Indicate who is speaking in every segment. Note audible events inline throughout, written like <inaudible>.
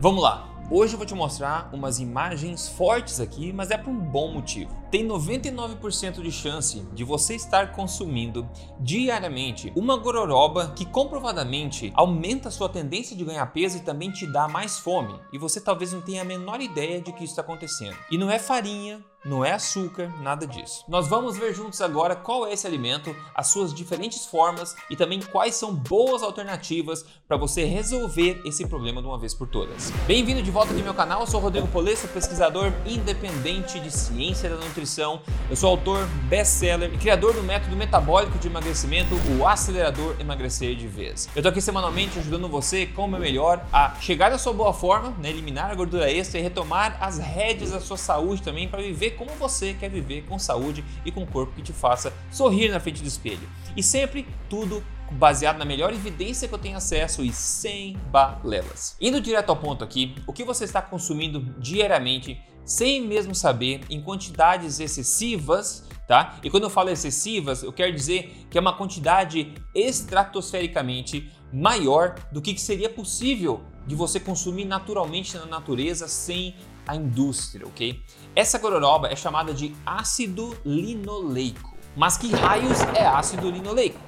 Speaker 1: Vamos lá! Hoje eu vou te mostrar umas imagens fortes aqui, mas é por um bom motivo. Tem 99% de chance de você estar consumindo diariamente uma gororoba que comprovadamente aumenta sua tendência de ganhar peso e também te dá mais fome. E você talvez não tenha a menor ideia de que isso está acontecendo. E não é farinha, não é açúcar, nada disso. Nós vamos ver juntos agora qual é esse alimento, as suas diferentes formas e também quais são boas alternativas para você resolver esse problema de uma vez por todas. Bem-vindo de volta aqui ao meu canal, eu sou Rodrigo Polesso, pesquisador independente de ciência da nutrição. Eu sou autor, best-seller e criador do método metabólico de emagrecimento, o acelerador emagrecer de vez. Eu tô aqui semanalmente ajudando você como é melhor a chegar à sua boa forma, né, eliminar a gordura extra e retomar as rédeas da sua saúde também para viver como você quer viver com saúde e com um corpo que te faça sorrir na frente do espelho. E sempre tudo baseado na melhor evidência que eu tenho acesso e sem balelas. Indo direto ao ponto aqui, o que você está consumindo diariamente sem mesmo saber em quantidades excessivas, tá? E quando eu falo excessivas, eu quero dizer que é uma quantidade estratosfericamente maior do que seria possível de você consumir naturalmente na natureza sem a indústria, ok? Essa gororoba é chamada de ácido linoleico. Mas que raios é ácido linoleico?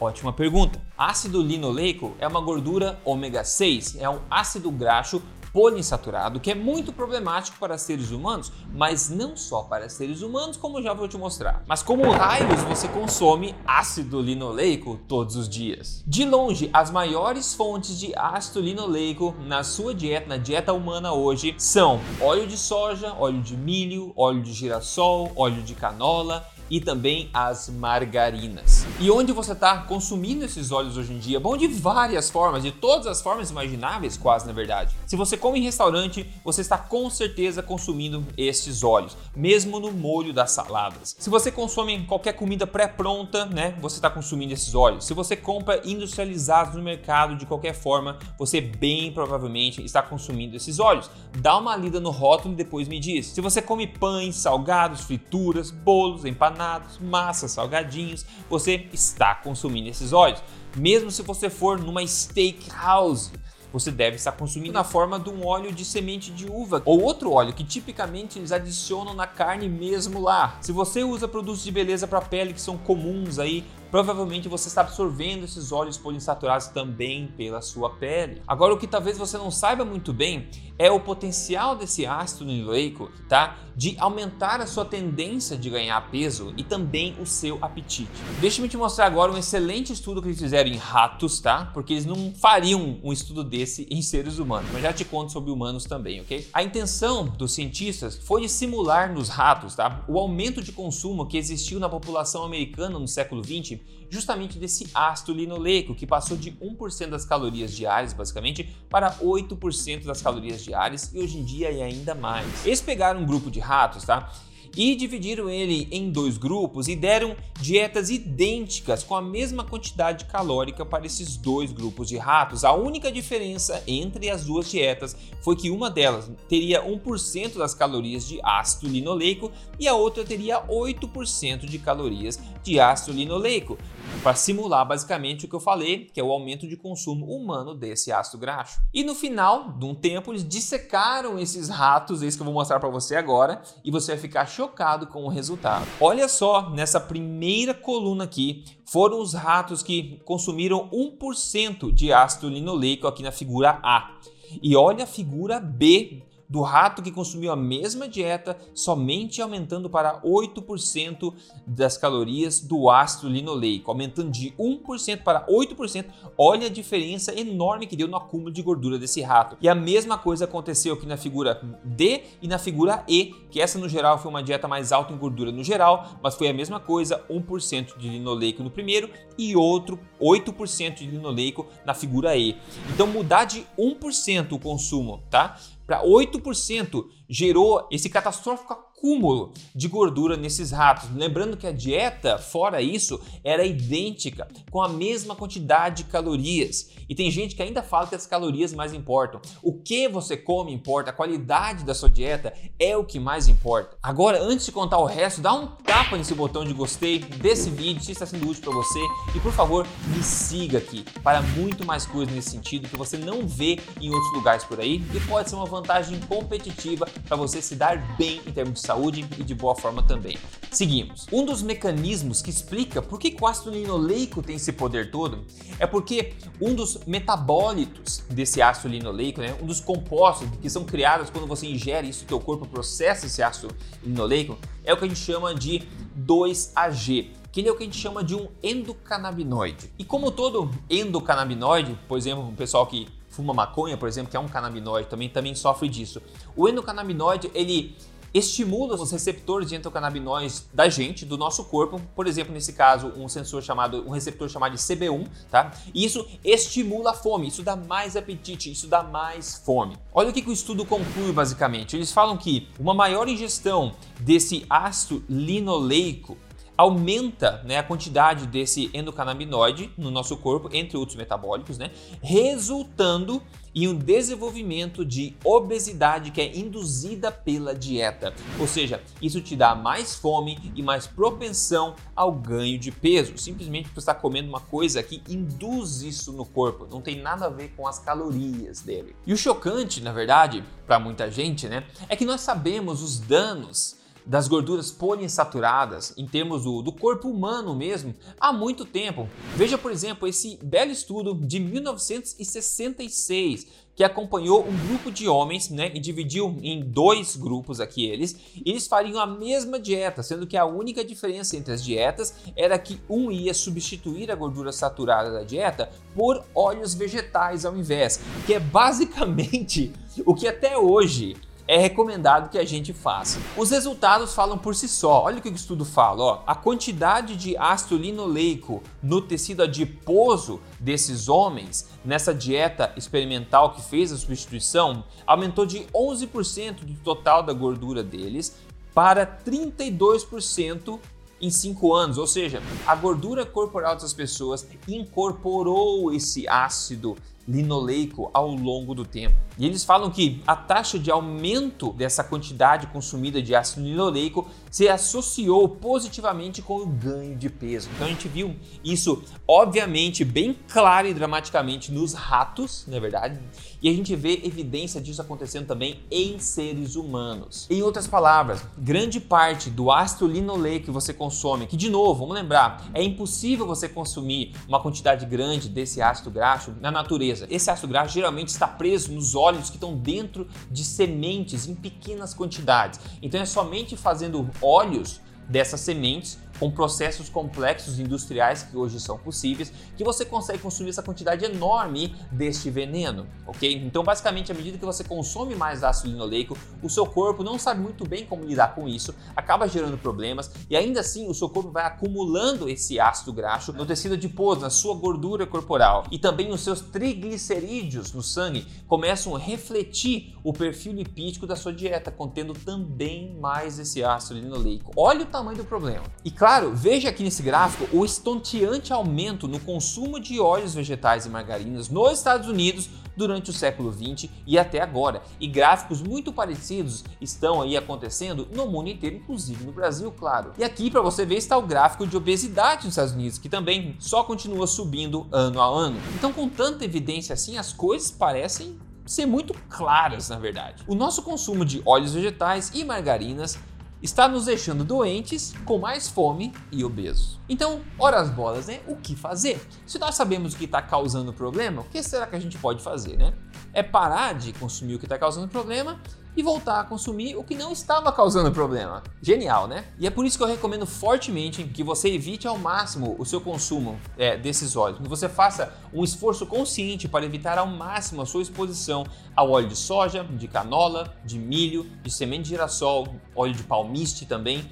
Speaker 1: Ótima pergunta. Ácido linoleico é uma gordura ômega 6, é um ácido graxo poliinsaturado que é muito problemático para seres humanos, mas não só para seres humanos, como já vou te mostrar. Mas como raios você consome ácido linoleico todos os dias? De longe, as maiores fontes de ácido linoleico na sua dieta, na dieta humana hoje, são óleo de soja, óleo de milho, óleo de girassol, óleo de canola e também as margarinas. E onde você está consumindo esses óleos hoje em dia? Bom, de várias formas, de todas as formas imagináveis, quase na verdade. Se você come em restaurante, você está com certeza consumindo estes óleos, mesmo no molho das saladas. Se você consome qualquer comida pré-pronta, né, você está consumindo esses óleos. Se você compra industrializados no mercado de qualquer forma, você bem provavelmente está consumindo esses óleos. Dá uma lida no rótulo e depois me diz. Se você come pães, salgados, frituras, bolos, empanadas, empanados, massas, salgadinhos, você está consumindo esses óleos. Mesmo se você for numa steakhouse, você deve estar consumindo na forma de um óleo de semente de uva ou outro óleo que tipicamente eles adicionam na carne mesmo lá. Se você usa produtos de beleza para pele que são comuns aí provavelmente você está absorvendo esses óleos poliinsaturados também pela sua pele. Agora, o que talvez você não saiba muito bem é o potencial desse ácido linoleico, tá? De aumentar a sua tendência de ganhar peso e também o seu apetite. Deixa eu te mostrar agora um excelente estudo que eles fizeram em ratos, tá? Porque eles não fariam um estudo desse em seres humanos, mas já te conto sobre humanos também, ok? A intenção dos cientistas foi simular nos ratos, tá? O aumento de consumo que existiu na população americana no século 20 justamente desse ácido linoleico, que passou de 1% das calorias diárias, basicamente, para 8% das calorias diárias e hoje em dia é ainda mais. Eles pegaram um grupo de ratos, tá? E dividiram ele em dois grupos e deram dietas idênticas com a mesma quantidade calórica para esses dois grupos de ratos. A única diferença entre as duas dietas foi que uma delas teria 1% das calorias de ácido linoleico e a outra teria 8% de calorias de ácido linoleico, para simular basicamente o que eu falei, que é o aumento de consumo humano desse ácido graxo. E no final de um tempo eles dissecaram esses ratos, esse que eu vou mostrar para você agora, e você vai ficar chocado com o resultado. Olha só, nessa primeira coluna aqui, foram os ratos que consumiram 1% de ácido linoleico aqui na figura A. E olha a figura B do rato que consumiu a mesma dieta, somente aumentando para 8% das calorias do ácido linoleico, aumentando de 1% para 8%. Olha a diferença enorme que deu no acúmulo de gordura desse rato. E a mesma coisa aconteceu aqui na figura D e na figura E, que essa no geral foi uma dieta mais alta em gordura no geral, mas foi a mesma coisa, 1% de linoleico no primeiro e outro 8% de linoleico na figura E. Então mudar de 1% o consumo, tá? para 8% gerou esse catastrófico acúmulo de gordura nesses ratos. Lembrando que a dieta, fora isso, era idêntica, com a mesma quantidade de calorias. E tem gente que ainda fala que as calorias mais importam. O que você come importa, a qualidade da sua dieta é o que mais importa. Agora, antes de contar o resto, dá um tapa nesse botão de gostei desse vídeo se está sendo útil para você e por favor me siga aqui para muito mais coisas nesse sentido que você não vê em outros lugares por aí e pode ser uma vantagem competitiva para você se dar bem em termos de saúde e de boa forma também. Seguimos. Um dos mecanismos que explica por que o ácido linoleico tem esse poder todo é porque um dos metabólitos desse ácido linoleico, né, um dos compostos que são criados quando você ingere isso, teu corpo processa esse ácido linoleico, é o que a gente chama de 2AG, que ele é o que a gente chama de um endocannabinoide. E como todo endocannabinoide, por exemplo, o pessoal que fuma maconha, por exemplo, que é um canabinoide, também, também sofre disso. O endocannabinoide, ele estimula os receptores de endocannabinoides da gente, do nosso corpo, por exemplo, nesse caso, um sensor chamado, um receptor chamado de CB1, tá? E isso estimula a fome, isso dá mais apetite, isso dá mais fome. Olha o que, que o estudo conclui basicamente. Eles falam que uma maior ingestão desse ácido linoleico aumenta né, a quantidade desse endocannabinoide no nosso corpo, entre outros metabólicos, né, resultando em um desenvolvimento de obesidade que é induzida pela dieta. Ou seja, isso te dá mais fome e mais propensão ao ganho de peso, simplesmente por estar comendo uma coisa que induz isso no corpo, não tem nada a ver com as calorias dele. E o chocante, na verdade, para muita gente, né, é que nós sabemos os danos das gorduras poliinsaturadas em termos do, do, corpo humano mesmo há muito tempo. Veja, por exemplo, esse belo estudo de 1966 que acompanhou um grupo de homens né, e dividiu em dois grupos aqui eles. Eles fariam a mesma dieta, sendo que a única diferença entre as dietas era que um ia substituir a gordura saturada da dieta por óleos vegetais ao invés, que é basicamente <laughs> o que até hoje é recomendado que a gente faça. Os resultados falam por si só. Olha o que o estudo fala, ó. A quantidade de ácido linoleico no tecido adiposo desses homens nessa dieta experimental que fez a substituição aumentou de 11% do total da gordura deles para 32% em 5 anos, ou seja, a gordura corporal dessas pessoas incorporou esse ácido linoleico ao longo do tempo. E eles falam que a taxa de aumento dessa quantidade consumida de ácido linoleico se associou positivamente com o ganho de peso. Então a gente viu isso, obviamente, bem claro e dramaticamente nos ratos, na é verdade, e a gente vê evidência disso acontecendo também em seres humanos. Em outras palavras, grande parte do ácido linoleico que você consome, que de novo, vamos lembrar, é impossível você consumir uma quantidade grande desse ácido graxo na natureza. Esse ácido graxo geralmente está preso nos óleos que estão dentro de sementes em pequenas quantidades. Então é somente fazendo óleos dessas sementes com processos complexos industriais que hoje são possíveis, que você consegue consumir essa quantidade enorme deste veneno, ok? Então, basicamente, à medida que você consome mais ácido linoleico, o seu corpo não sabe muito bem como lidar com isso, acaba gerando problemas e ainda assim o seu corpo vai acumulando esse ácido graxo no tecido adiposo, na sua gordura corporal e também os seus triglicerídeos no sangue começam a refletir o perfil lipídico da sua dieta, contendo também mais esse ácido linoleico. Olha o tamanho do problema. E claro, Claro, veja aqui nesse gráfico o estonteante aumento no consumo de óleos vegetais e margarinas nos Estados Unidos durante o século 20 e até agora. E gráficos muito parecidos estão aí acontecendo no mundo inteiro, inclusive no Brasil, claro. E aqui para você ver está o gráfico de obesidade nos Estados Unidos, que também só continua subindo ano a ano. Então, com tanta evidência assim, as coisas parecem ser muito claras, na verdade. O nosso consumo de óleos vegetais e margarinas está nos deixando doentes, com mais fome e obesos. Então, ora as bolas, né? O que fazer? Se nós sabemos o que está causando o problema, o que será que a gente pode fazer, né? É parar de consumir o que está causando o problema e voltar a consumir o que não estava causando problema. Genial, né? E é por isso que eu recomendo fortemente que você evite ao máximo o seu consumo é, desses óleos, que você faça um esforço consciente para evitar ao máximo a sua exposição ao óleo de soja, de canola, de milho, de semente de girassol, óleo de palmiste também,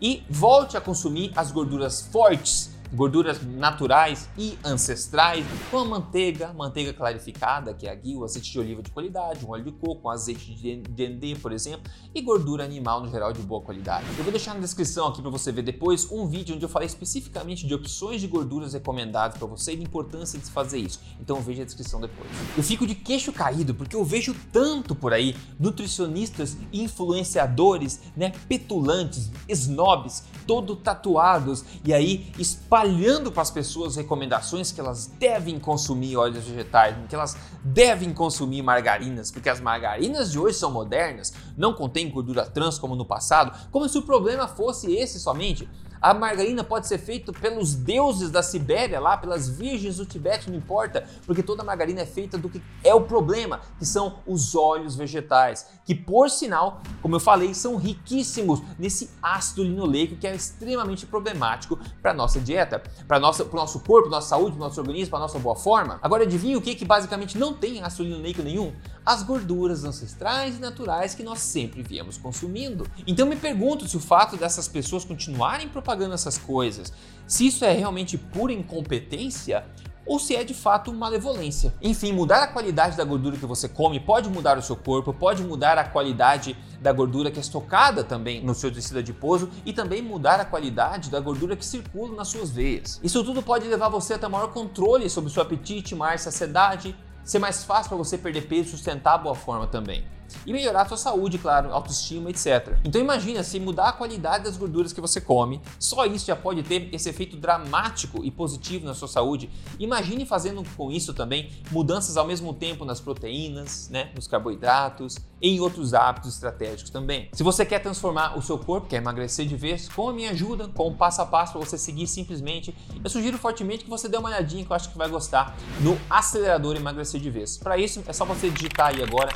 Speaker 1: e volte a consumir as gorduras fortes gorduras naturais e ancestrais, como a manteiga, manteiga clarificada, que é a ghee, o azeite de oliva de qualidade, um óleo de coco, um azeite de dendê, por exemplo, e gordura animal no geral de boa qualidade. Eu vou deixar na descrição aqui para você ver depois um vídeo onde eu falei especificamente de opções de gorduras recomendadas para você e da importância de fazer isso. Então veja a descrição depois. Eu fico de queixo caído porque eu vejo tanto por aí nutricionistas influenciadores, né, petulantes, snobs, todo tatuados e aí espalhando para as pessoas recomendações que elas devem consumir óleos vegetais, que elas devem consumir margarinas, porque as margarinas de hoje são modernas, não contêm gordura trans como no passado, como se o problema fosse esse somente. A margarina pode ser feita pelos deuses da Sibéria, lá pelas virgens do Tibete, não importa, porque toda margarina é feita do que é o problema, que são os óleos vegetais, que por sinal, como eu falei, são riquíssimos nesse ácido linoleico que é extremamente problemático para nossa dieta, para o nosso corpo, nossa saúde, nosso organismo, para nossa boa forma. Agora adivinha o que que basicamente não tem ácido linoleico nenhum? As gorduras ancestrais e naturais que nós sempre viemos consumindo. Então me pergunto se o fato dessas pessoas continuarem propagando pagando essas coisas, se isso é realmente pura incompetência ou se é de fato malevolência. Enfim, mudar a qualidade da gordura que você come pode mudar o seu corpo, pode mudar a qualidade da gordura que é estocada também no seu tecido adiposo e também mudar a qualidade da gordura que circula nas suas veias. Isso tudo pode levar você a ter maior controle sobre o seu apetite, mais saciedade, ser mais fácil para você perder peso e sustentar a boa forma também e melhorar a sua saúde, claro, autoestima, etc. Então imagina se mudar a qualidade das gorduras que você come, só isso já pode ter esse efeito dramático e positivo na sua saúde. Imagine fazendo com isso também mudanças ao mesmo tempo nas proteínas, né, nos carboidratos em outros hábitos estratégicos também. Se você quer transformar o seu corpo, quer emagrecer de vez, com a minha ajuda, com um passo a passo para você seguir simplesmente, eu sugiro fortemente que você dê uma olhadinha que eu acho que vai gostar no acelerador emagrecer de vez. Para isso é só você digitar aí agora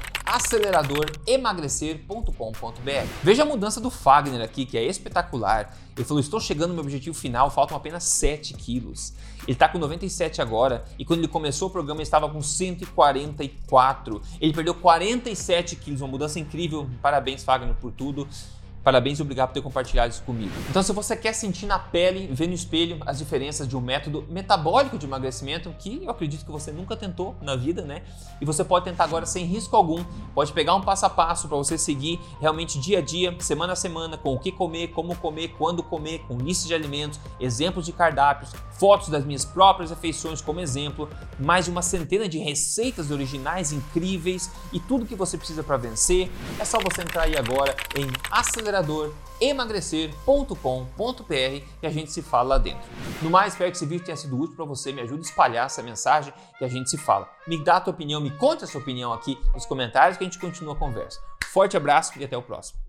Speaker 1: aceleradoremagrecer.com.br. Veja a mudança do Fagner aqui, que é espetacular. Ele falou: Estou chegando no meu objetivo final, faltam apenas 7 quilos. Ele está com 97 agora e quando ele começou o programa ele estava com 144. Ele perdeu 47 quilos, uma mudança incrível. Parabéns, Fagner, por tudo. Parabéns e obrigado por ter compartilhado isso comigo. Então, se você quer sentir na pele, ver no espelho as diferenças de um método metabólico de emagrecimento, que eu acredito que você nunca tentou na vida, né? E você pode tentar agora sem risco algum, pode pegar um passo a passo para você seguir realmente dia a dia, semana a semana, com o que comer, como comer, quando comer, com lista de alimentos, exemplos de cardápios, fotos das minhas próprias refeições como exemplo, mais de uma centena de receitas originais incríveis e tudo que você precisa para vencer. É só você entrar aí agora em acelerar aceleradoremagrecer.com.br e a gente se fala lá dentro. No mais, espero que esse vídeo tenha sido útil para você, me ajude a espalhar essa mensagem que a gente se fala. Me dá a tua opinião, me conte a sua opinião aqui nos comentários que a gente continua a conversa. Forte abraço e até o próximo.